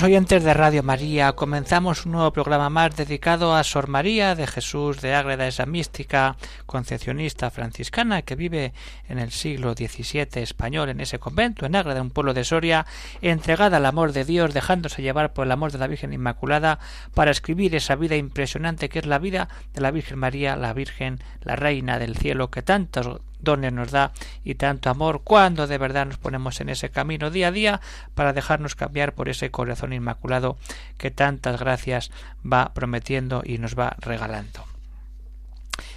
Oyentes de Radio María, comenzamos un nuevo programa más dedicado a Sor María de Jesús de Ágreda, esa mística concepcionista franciscana que vive en el siglo XVII español en ese convento, en Ágreda, un pueblo de Soria, entregada al amor de Dios, dejándose llevar por el amor de la Virgen Inmaculada para escribir esa vida impresionante que es la vida de la Virgen María, la Virgen, la Reina del Cielo, que tantos dones nos da y tanto amor cuando de verdad nos ponemos en ese camino día a día para dejarnos cambiar por ese corazón inmaculado que tantas gracias va prometiendo y nos va regalando.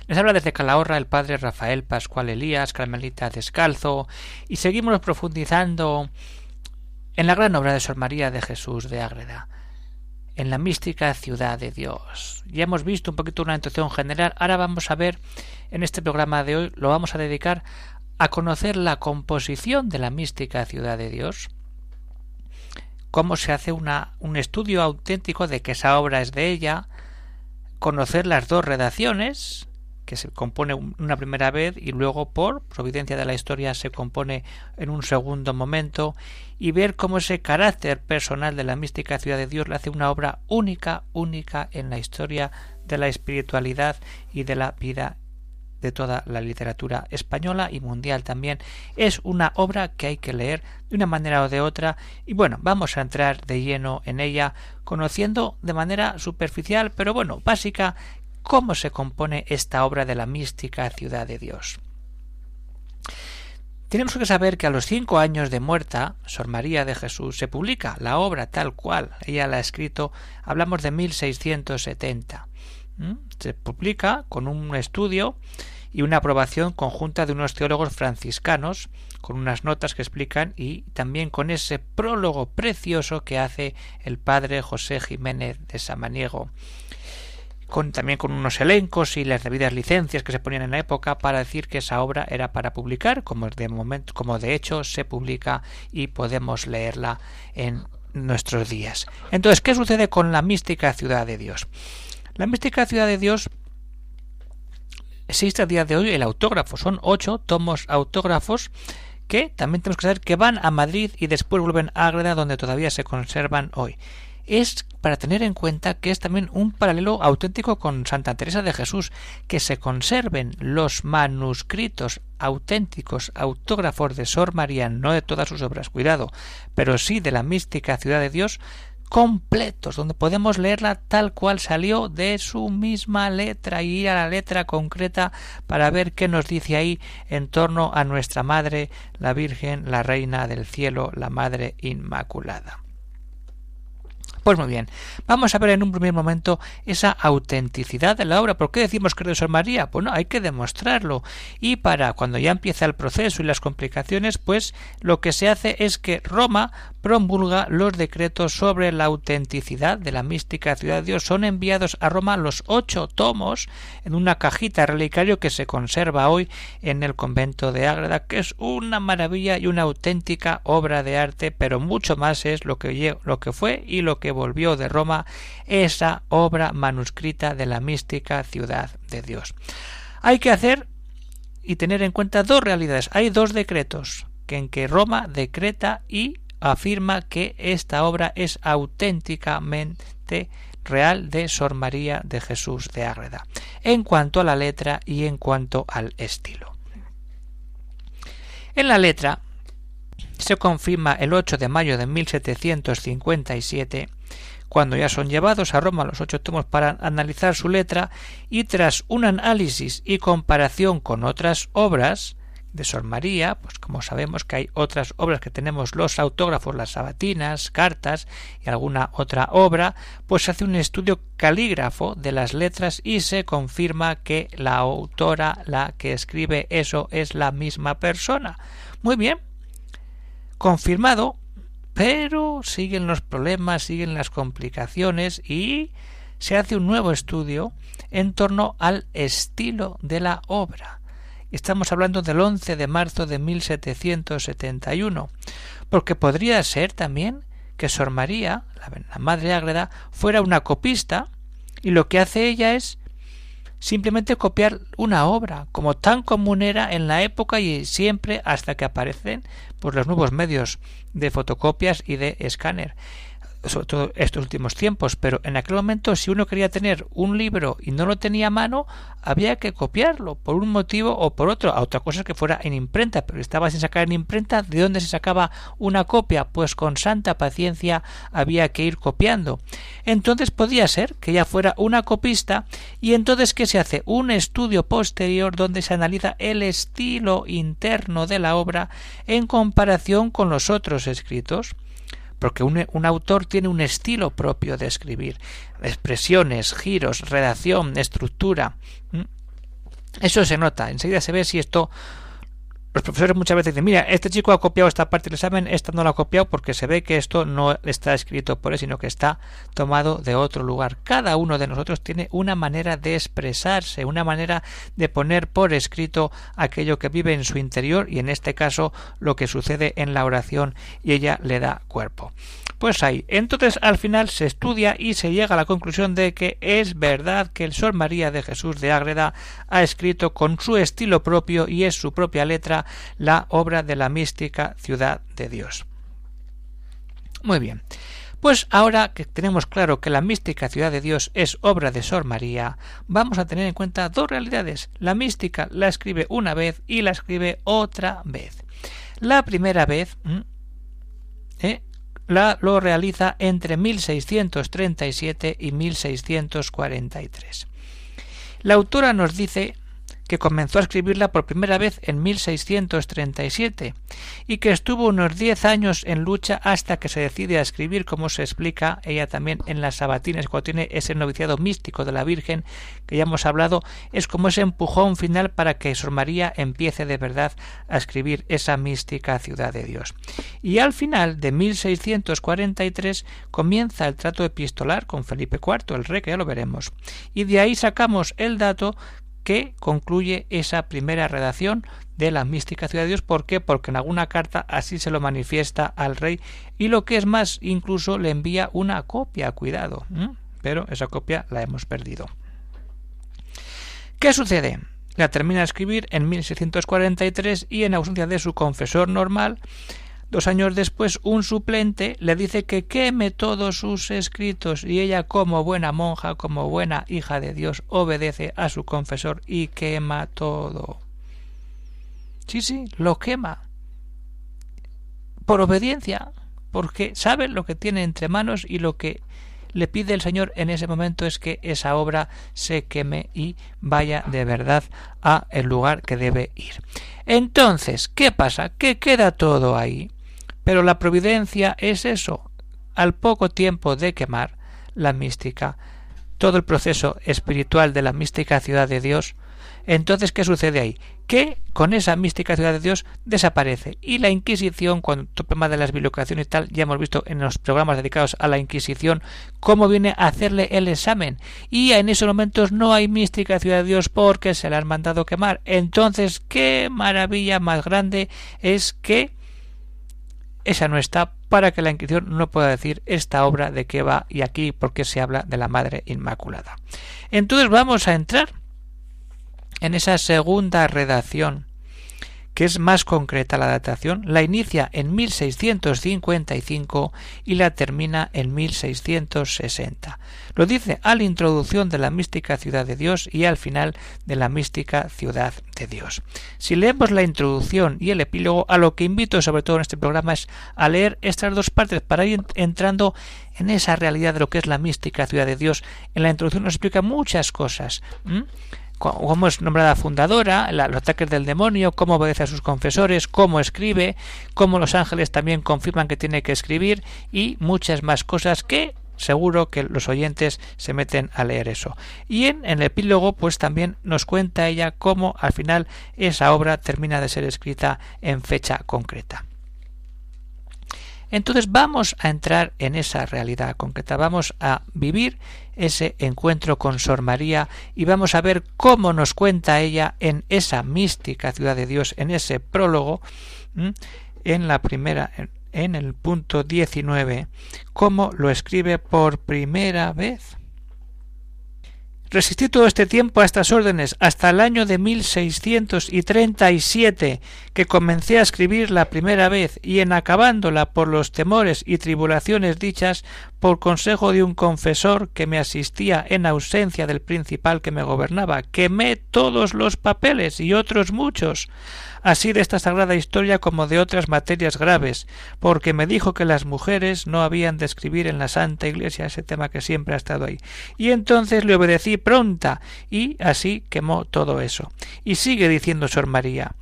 Les habla desde Calahorra el padre Rafael Pascual Elías, Carmelita Descalzo, y seguimos profundizando en la gran obra de Sor María de Jesús de Ágreda en la mística ciudad de Dios. Ya hemos visto un poquito una introducción general, ahora vamos a ver en este programa de hoy, lo vamos a dedicar a conocer la composición de la mística ciudad de Dios, cómo se hace una, un estudio auténtico de que esa obra es de ella, conocer las dos redacciones, que se compone una primera vez y luego por providencia de la historia se compone en un segundo momento y ver cómo ese carácter personal de la mística ciudad de Dios le hace una obra única, única en la historia de la espiritualidad y de la vida de toda la literatura española y mundial también. Es una obra que hay que leer de una manera o de otra y bueno, vamos a entrar de lleno en ella conociendo de manera superficial pero bueno, básica cómo se compone esta obra de la mística ciudad de Dios. Tenemos que saber que a los cinco años de muerta, Sor María de Jesús se publica la obra tal cual ella la ha escrito, hablamos de 1670. Se publica con un estudio y una aprobación conjunta de unos teólogos franciscanos, con unas notas que explican y también con ese prólogo precioso que hace el padre José Jiménez de Samaniego con, también con unos elencos y las debidas licencias que se ponían en la época para decir que esa obra era para publicar, como de momento, como de hecho se publica y podemos leerla en nuestros días. Entonces, ¿qué sucede con la mística ciudad de Dios? La mística ciudad de Dios existe a día de hoy el autógrafo, son ocho tomos autógrafos que también tenemos que saber que van a Madrid y después vuelven a Ágreda donde todavía se conservan hoy es para tener en cuenta que es también un paralelo auténtico con Santa Teresa de Jesús, que se conserven los manuscritos auténticos autógrafos de Sor María, no de todas sus obras, cuidado, pero sí de la mística ciudad de Dios, completos, donde podemos leerla tal cual salió de su misma letra y ir a la letra concreta para ver qué nos dice ahí en torno a nuestra Madre, la Virgen, la Reina del Cielo, la Madre Inmaculada. Pues muy bien, vamos a ver en un primer momento esa autenticidad de la obra. ¿Por qué decimos que es de Sor María? Bueno, hay que demostrarlo. Y para cuando ya empieza el proceso y las complicaciones, pues lo que se hace es que Roma promulga los decretos sobre la autenticidad de la mística ciudad de Dios. Son enviados a Roma los ocho tomos en una cajita relicario que se conserva hoy en el convento de Ágreda, que es una maravilla y una auténtica obra de arte, pero mucho más es lo que, lo que fue y lo que volvió de Roma esa obra manuscrita de la mística ciudad de Dios. Hay que hacer y tener en cuenta dos realidades. Hay dos decretos que en que Roma decreta y afirma que esta obra es auténticamente real de Sor María de Jesús de Ágreda, en cuanto a la letra y en cuanto al estilo. En la letra se confirma el 8 de mayo de 1757 cuando ya son llevados a Roma los ocho tomos para analizar su letra y tras un análisis y comparación con otras obras de Sor María, pues como sabemos que hay otras obras que tenemos los autógrafos, las sabatinas, cartas y alguna otra obra, pues se hace un estudio calígrafo de las letras y se confirma que la autora, la que escribe eso, es la misma persona. Muy bien, confirmado, pero siguen los problemas, siguen las complicaciones y se hace un nuevo estudio en torno al estilo de la obra. Estamos hablando del 11 de marzo de 1771, porque podría ser también que Sor María, la Madre Ágreda, fuera una copista y lo que hace ella es simplemente copiar una obra, como tan común era en la época y siempre hasta que aparecen pues, los nuevos medios de fotocopias y de escáner sobre todo estos últimos tiempos, pero en aquel momento si uno quería tener un libro y no lo tenía a mano, había que copiarlo por un motivo o por otro. A otra cosa que fuera en imprenta, pero estaba sin sacar en imprenta. ¿De dónde se sacaba una copia? Pues con santa paciencia había que ir copiando. Entonces podía ser que ya fuera una copista y entonces ¿qué se hace? Un estudio posterior donde se analiza el estilo interno de la obra en comparación con los otros escritos porque un, autor tiene un estilo propio de escribir, expresiones, giros, redacción, estructura. Eso se nota, enseguida se ve si esto los profesores muchas veces dicen, mira, este chico ha copiado esta parte del examen, esta no la ha copiado porque se ve que esto no está escrito por él, sino que está tomado de otro lugar. Cada uno de nosotros tiene una manera de expresarse, una manera de poner por escrito aquello que vive en su interior y en este caso lo que sucede en la oración y ella le da cuerpo. Pues ahí. Entonces al final se estudia y se llega a la conclusión de que es verdad que el Sol María de Jesús de Ágreda ha escrito con su estilo propio y es su propia letra la obra de la mística ciudad de Dios. Muy bien. Pues ahora que tenemos claro que la mística ciudad de Dios es obra de Sor María, vamos a tener en cuenta dos realidades. La mística la escribe una vez y la escribe otra vez. La primera vez. La, lo realiza entre 1637 y 1643. La autora nos dice que comenzó a escribirla por primera vez en 1637 y que estuvo unos diez años en lucha hasta que se decide a escribir, como se explica ella también en las sabatines, cuando tiene ese noviciado místico de la Virgen que ya hemos hablado, es como ese empujón final para que Sor María empiece de verdad a escribir esa mística ciudad de Dios. Y al final de 1643 comienza el trato epistolar con Felipe IV, el rey, que ya lo veremos. Y de ahí sacamos el dato que concluye esa primera redacción de la mística ciudad de Dios. ¿Por qué? Porque en alguna carta así se lo manifiesta al rey y lo que es más, incluso le envía una copia, cuidado, pero esa copia la hemos perdido. ¿Qué sucede? La termina de escribir en 1643 y en ausencia de su confesor normal, Dos años después, un suplente le dice que queme todos sus escritos y ella, como buena monja, como buena hija de Dios, obedece a su confesor y quema todo. Sí, sí, lo quema. Por obediencia, porque sabe lo que tiene entre manos y lo que le pide el Señor en ese momento es que esa obra se queme y vaya de verdad a el lugar que debe ir. Entonces, ¿qué pasa? ¿Qué queda todo ahí? Pero la providencia es eso. Al poco tiempo de quemar la mística, todo el proceso espiritual de la mística ciudad de Dios, entonces ¿qué sucede ahí? Que con esa mística ciudad de Dios desaparece. Y la Inquisición, cuando el tema de las bibliocaciones y tal, ya hemos visto en los programas dedicados a la Inquisición cómo viene a hacerle el examen. Y en esos momentos no hay mística ciudad de Dios porque se la han mandado quemar. Entonces, qué maravilla más grande es que esa no está para que la Inquisición no pueda decir esta obra de qué va y aquí porque se habla de la Madre Inmaculada. Entonces vamos a entrar en esa segunda redacción que es más concreta la datación, la inicia en 1655 y la termina en 1660. Lo dice a la introducción de la mística ciudad de Dios y al final de la mística ciudad de Dios. Si leemos la introducción y el epílogo, a lo que invito sobre todo en este programa es a leer estas dos partes para ir entrando en esa realidad de lo que es la mística ciudad de Dios. En la introducción nos explica muchas cosas cómo es nombrada fundadora, los ataques del demonio, cómo obedece a sus confesores, cómo escribe, cómo los ángeles también confirman que tiene que escribir y muchas más cosas que seguro que los oyentes se meten a leer eso. Y en, el epílogo, pues también nos cuenta ella cómo al final esa obra termina de ser escrita en fecha concreta. Entonces vamos a entrar en esa realidad concreta, vamos a vivir ese encuentro con Sor María y vamos a ver cómo nos cuenta ella en esa mística ciudad de Dios, en ese prólogo, en la primera, en el punto 19, cómo lo escribe por primera vez. Resistí todo este tiempo a estas órdenes hasta el año de 1637, que comencé a escribir la primera vez y en acabándola por los temores y tribulaciones dichas por consejo de un confesor que me asistía en ausencia del principal que me gobernaba, quemé todos los papeles y otros muchos, así de esta sagrada historia como de otras materias graves, porque me dijo que las mujeres no habían de escribir en la Santa Iglesia ese tema que siempre ha estado ahí. Y entonces le obedecí pronta, y así quemó todo eso. Y sigue diciendo Sor María.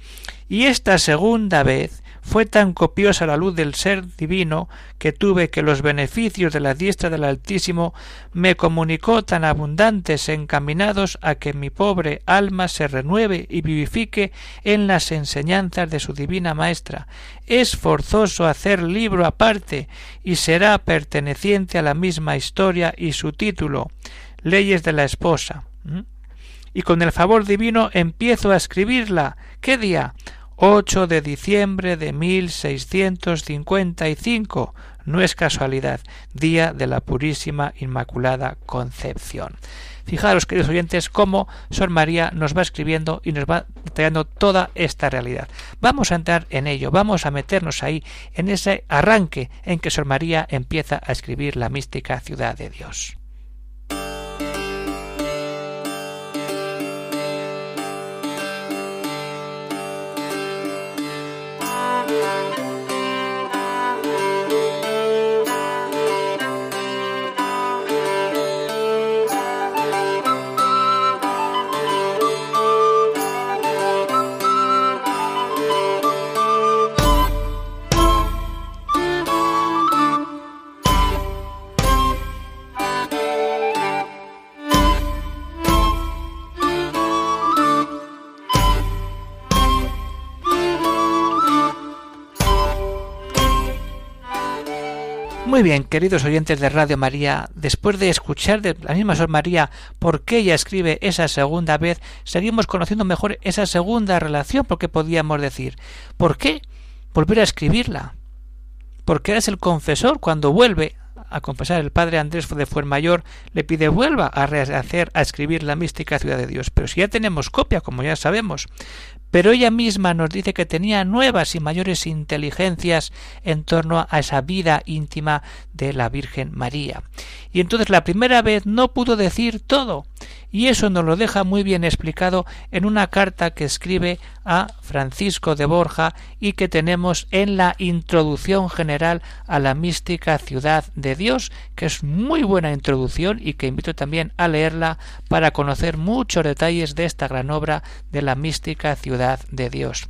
Y esta segunda vez fue tan copiosa la luz del ser divino que tuve que los beneficios de la diestra del Altísimo me comunicó tan abundantes encaminados a que mi pobre alma se renueve y vivifique en las enseñanzas de su divina maestra. Es forzoso hacer libro aparte y será perteneciente a la misma historia y su título Leyes de la esposa. Y con el favor divino empiezo a escribirla. ¿Qué día? 8 de diciembre de 1655. No es casualidad, día de la Purísima Inmaculada Concepción. Fijaros, queridos oyentes, cómo Sor María nos va escribiendo y nos va detallando toda esta realidad. Vamos a entrar en ello, vamos a meternos ahí, en ese arranque en que Sor María empieza a escribir la mística ciudad de Dios. Muy bien, queridos oyentes de Radio María, después de escuchar de la misma Sor María por qué ella escribe esa segunda vez, seguimos conociendo mejor esa segunda relación, porque podíamos decir, ¿por qué volver a escribirla? Porque eres el confesor cuando vuelve a confesar el padre Andrés de Fuenmayor, le pide vuelva a rehacer, a escribir la mística ciudad de Dios. Pero si ya tenemos copia, como ya sabemos, pero ella misma nos dice que tenía nuevas y mayores inteligencias en torno a esa vida íntima de la Virgen María. Y entonces la primera vez no pudo decir todo, y eso nos lo deja muy bien explicado en una carta que escribe a Francisco de Borja y que tenemos en la introducción general a la mística ciudad de Dios, que es muy buena introducción y que invito también a leerla para conocer muchos detalles de esta gran obra de la mística ciudad de Dios.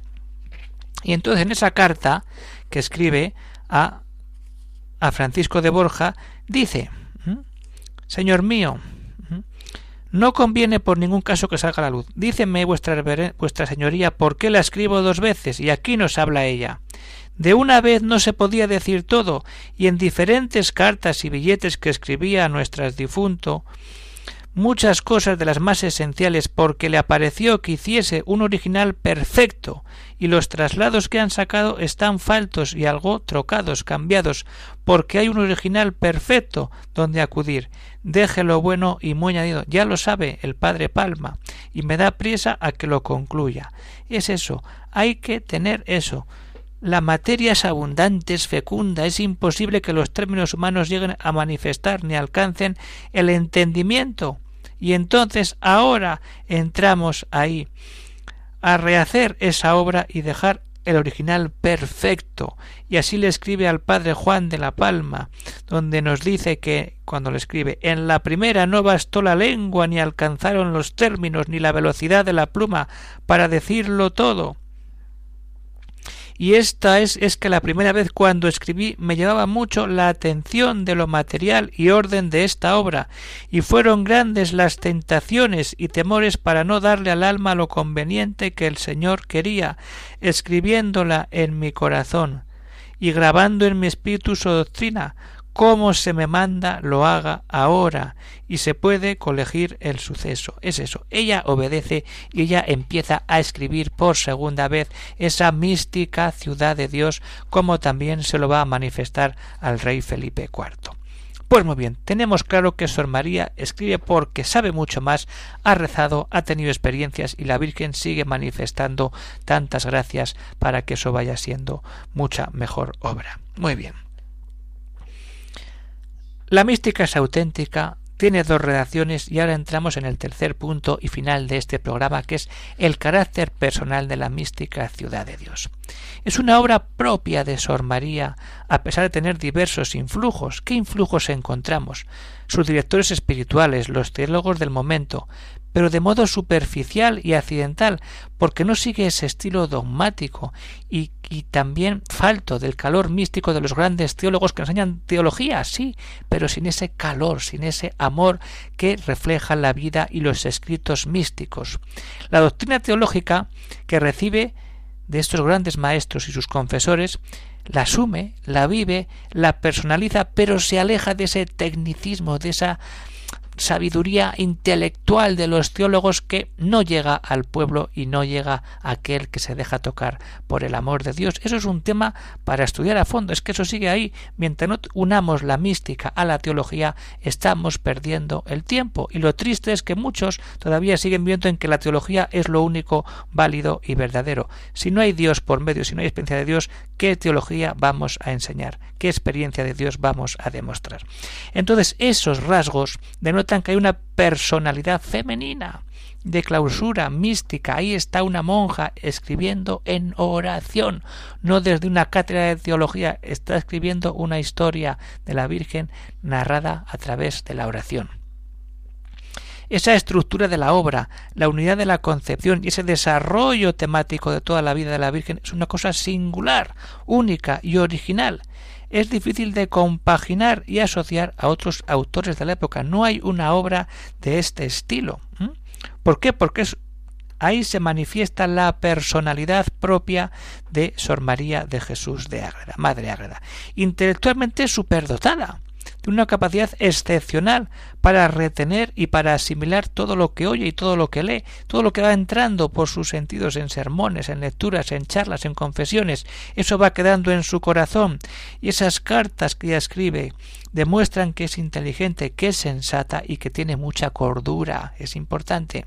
Y entonces en esa carta que escribe a, a Francisco de Borja dice Señor mío, no conviene por ningún caso que salga a la luz. Díceme vuestra, señoría por qué la escribo dos veces, y aquí nos habla ella. De una vez no se podía decir todo, y en diferentes cartas y billetes que escribía a nuestras difunto, muchas cosas de las más esenciales porque le apareció que hiciese un original perfecto y los traslados que han sacado están faltos y algo trocados, cambiados, porque hay un original perfecto donde acudir. Deje lo bueno y muy añadido. Ya lo sabe el padre Palma y me da prisa a que lo concluya. Es eso, hay que tener eso. La materia es abundante, es fecunda, es imposible que los términos humanos lleguen a manifestar ni alcancen el entendimiento. Y entonces ahora entramos ahí a rehacer esa obra y dejar el original perfecto. Y así le escribe al padre Juan de la Palma, donde nos dice que, cuando le escribe, en la primera no bastó la lengua, ni alcanzaron los términos, ni la velocidad de la pluma para decirlo todo y esta es, es que la primera vez cuando escribí me llevaba mucho la atención de lo material y orden de esta obra, y fueron grandes las tentaciones y temores para no darle al alma lo conveniente que el Señor quería, escribiéndola en mi corazón y grabando en mi espíritu su doctrina, como se me manda lo haga ahora y se puede colegir el suceso. Es eso. Ella obedece y ella empieza a escribir por segunda vez esa mística ciudad de Dios como también se lo va a manifestar al rey Felipe IV. Pues muy bien, tenemos claro que Sor María escribe porque sabe mucho más, ha rezado, ha tenido experiencias y la Virgen sigue manifestando tantas gracias para que eso vaya siendo mucha mejor obra. Muy bien. La mística es auténtica, tiene dos redacciones y ahora entramos en el tercer punto y final de este programa que es el carácter personal de la mística ciudad de Dios. Es una obra propia de Sor María, a pesar de tener diversos influjos. ¿Qué influjos encontramos? Sus directores espirituales, los teólogos del momento, pero de modo superficial y accidental, porque no sigue ese estilo dogmático y, también falto del calor místico de los grandes teólogos que enseñan teología, sí, pero sin ese calor, sin ese amor que refleja la vida y los escritos místicos. La doctrina teológica que recibe de estos grandes maestros y sus confesores la asume, la vive, la personaliza, pero se aleja de ese tecnicismo, de esa sabiduría intelectual de los teólogos que no llega al pueblo y no llega a aquel que se deja tocar por el amor de Dios. Eso es un tema para estudiar a fondo. Es que eso sigue ahí. Mientras no unamos la mística a la teología, estamos perdiendo el tiempo. Y lo triste es que muchos todavía siguen viendo en que la teología es lo único válido y verdadero. Si no hay Dios por medio, si no hay experiencia de Dios, ¿qué teología vamos a enseñar? ¿Qué experiencia de Dios vamos a demostrar? Entonces, esos rasgos de que hay una personalidad femenina de clausura mística. Ahí está una monja escribiendo en oración, no desde una cátedra de teología, está escribiendo una historia de la Virgen narrada a través de la oración. Esa estructura de la obra, la unidad de la concepción y ese desarrollo temático de toda la vida de la Virgen es una cosa singular, única y original es difícil de compaginar y asociar a otros autores de la época. No hay una obra de este estilo. ¿Por qué? Porque ahí se manifiesta la personalidad propia de Sor María de Jesús de Ágreda, Madre Ágreda. Intelectualmente superdotada de una capacidad excepcional para retener y para asimilar todo lo que oye y todo lo que lee, todo lo que va entrando por sus sentidos en sermones, en lecturas, en charlas, en confesiones, eso va quedando en su corazón. Y esas cartas que ella escribe demuestran que es inteligente, que es sensata y que tiene mucha cordura, es importante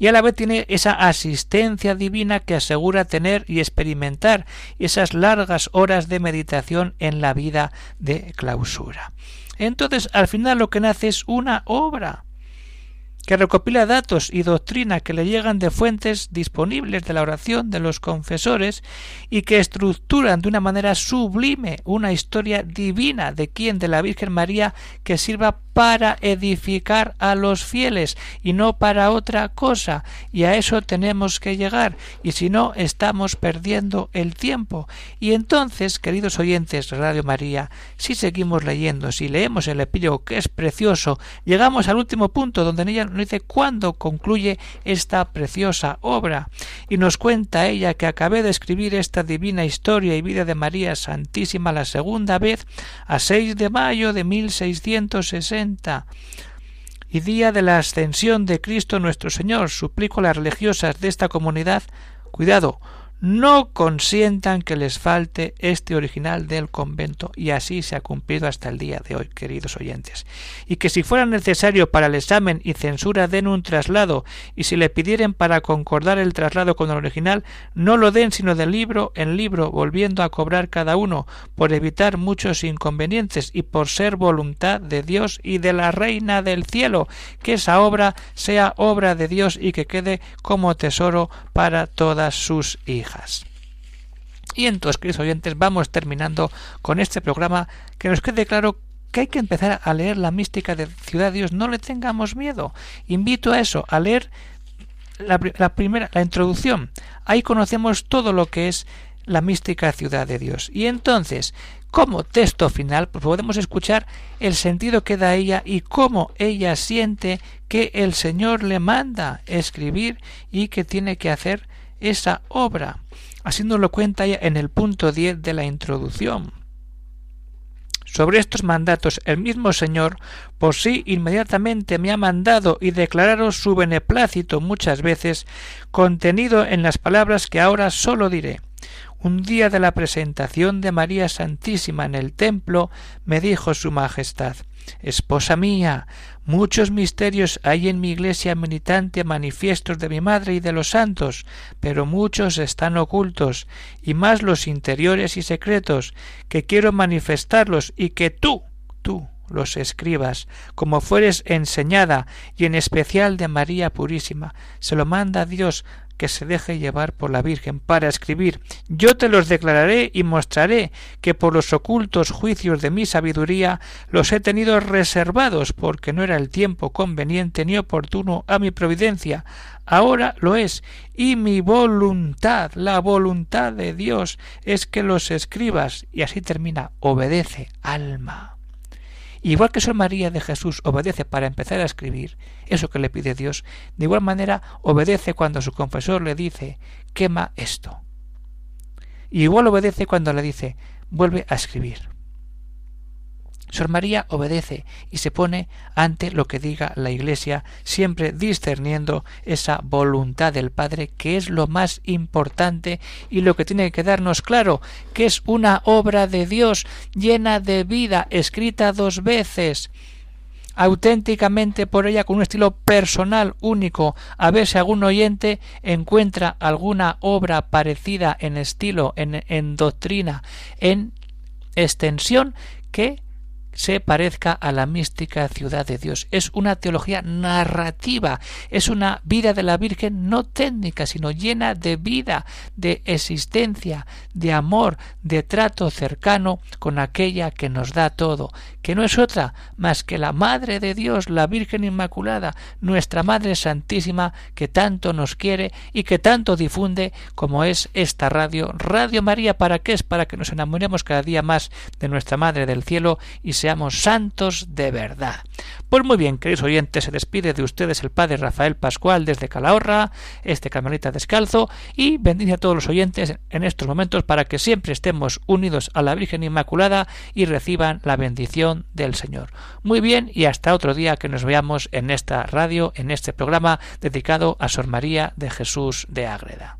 y a la vez tiene esa asistencia divina que asegura tener y experimentar esas largas horas de meditación en la vida de clausura. Entonces, al final lo que nace es una obra que recopila datos y doctrina que le llegan de fuentes disponibles de la oración de los confesores y que estructuran de una manera sublime una historia divina de quien de la Virgen María que sirva para edificar a los fieles y no para otra cosa y a eso tenemos que llegar y si no estamos perdiendo el tiempo. Y entonces queridos oyentes de Radio María si seguimos leyendo si leemos el epílogo que es precioso llegamos al último punto donde ella nos dice cuándo concluye esta preciosa obra. Y nos cuenta ella que acabé de escribir esta divina historia y vida de María Santísima la segunda vez a 6 de mayo de 1660 y día de la ascensión de Cristo nuestro Señor, suplico a las religiosas de esta comunidad, cuidado, no consientan que les falte este original del convento y así se ha cumplido hasta el día de hoy, queridos oyentes. Y que si fuera necesario para el examen y censura den un traslado y si le pidieren para concordar el traslado con el original, no lo den sino de libro en libro, volviendo a cobrar cada uno, por evitar muchos inconvenientes y por ser voluntad de Dios y de la Reina del cielo, que esa obra sea obra de Dios y que quede como tesoro para todas sus hijas. Y entonces, queridos oyentes, vamos terminando con este programa que nos quede claro que hay que empezar a leer la mística de Ciudad Dios. No le tengamos miedo. Invito a eso, a leer la, primera, la introducción. Ahí conocemos todo lo que es la mística ciudad de Dios. Y entonces, como texto final, pues podemos escuchar el sentido que da ella y cómo ella siente que el Señor le manda escribir y que tiene que hacer esa obra. Así nos lo cuenta en el punto 10 de la introducción. Sobre estos mandatos el mismo Señor por sí inmediatamente me ha mandado y declararos su beneplácito muchas veces, contenido en las palabras que ahora sólo diré. Un día de la presentación de María Santísima en el templo, me dijo su Majestad Esposa mía, muchos misterios hay en mi iglesia militante manifiestos de mi madre y de los santos, pero muchos están ocultos, y más los interiores y secretos, que quiero manifestarlos y que tú, tú, los escribas, como fueres enseñada, y en especial de María Purísima. Se lo manda Dios que se deje llevar por la Virgen para escribir Yo te los declararé y mostraré que por los ocultos juicios de mi sabiduría los he tenido reservados porque no era el tiempo conveniente ni oportuno a mi providencia. Ahora lo es, y mi voluntad, la voluntad de Dios, es que los escribas, y así termina, obedece, alma. Igual que Sor María de Jesús obedece para empezar a escribir eso que le pide Dios, de igual manera obedece cuando su confesor le dice quema esto. Y igual obedece cuando le dice vuelve a escribir. Sor María obedece y se pone ante lo que diga la Iglesia, siempre discerniendo esa voluntad del Padre, que es lo más importante y lo que tiene que quedarnos claro, que es una obra de Dios llena de vida, escrita dos veces auténticamente por ella con un estilo personal único, a ver si algún oyente encuentra alguna obra parecida en estilo, en, en doctrina, en extensión que se parezca a la mística ciudad de Dios. Es una teología narrativa, es una vida de la Virgen no técnica, sino llena de vida, de existencia, de amor, de trato cercano con aquella que nos da todo, que no es otra más que la Madre de Dios, la Virgen Inmaculada, nuestra Madre Santísima, que tanto nos quiere y que tanto difunde como es esta radio, Radio María, ¿para qué es? Para que nos enamoremos cada día más de nuestra Madre del Cielo y seamos santos de verdad. Pues muy bien, queridos oyentes, se despide de ustedes el Padre Rafael Pascual desde Calahorra, este Carmelita descalzo, y bendice a todos los oyentes en estos momentos para que siempre estemos unidos a la Virgen Inmaculada y reciban la bendición del Señor. Muy bien, y hasta otro día que nos veamos en esta radio, en este programa dedicado a Sor María de Jesús de Ágreda.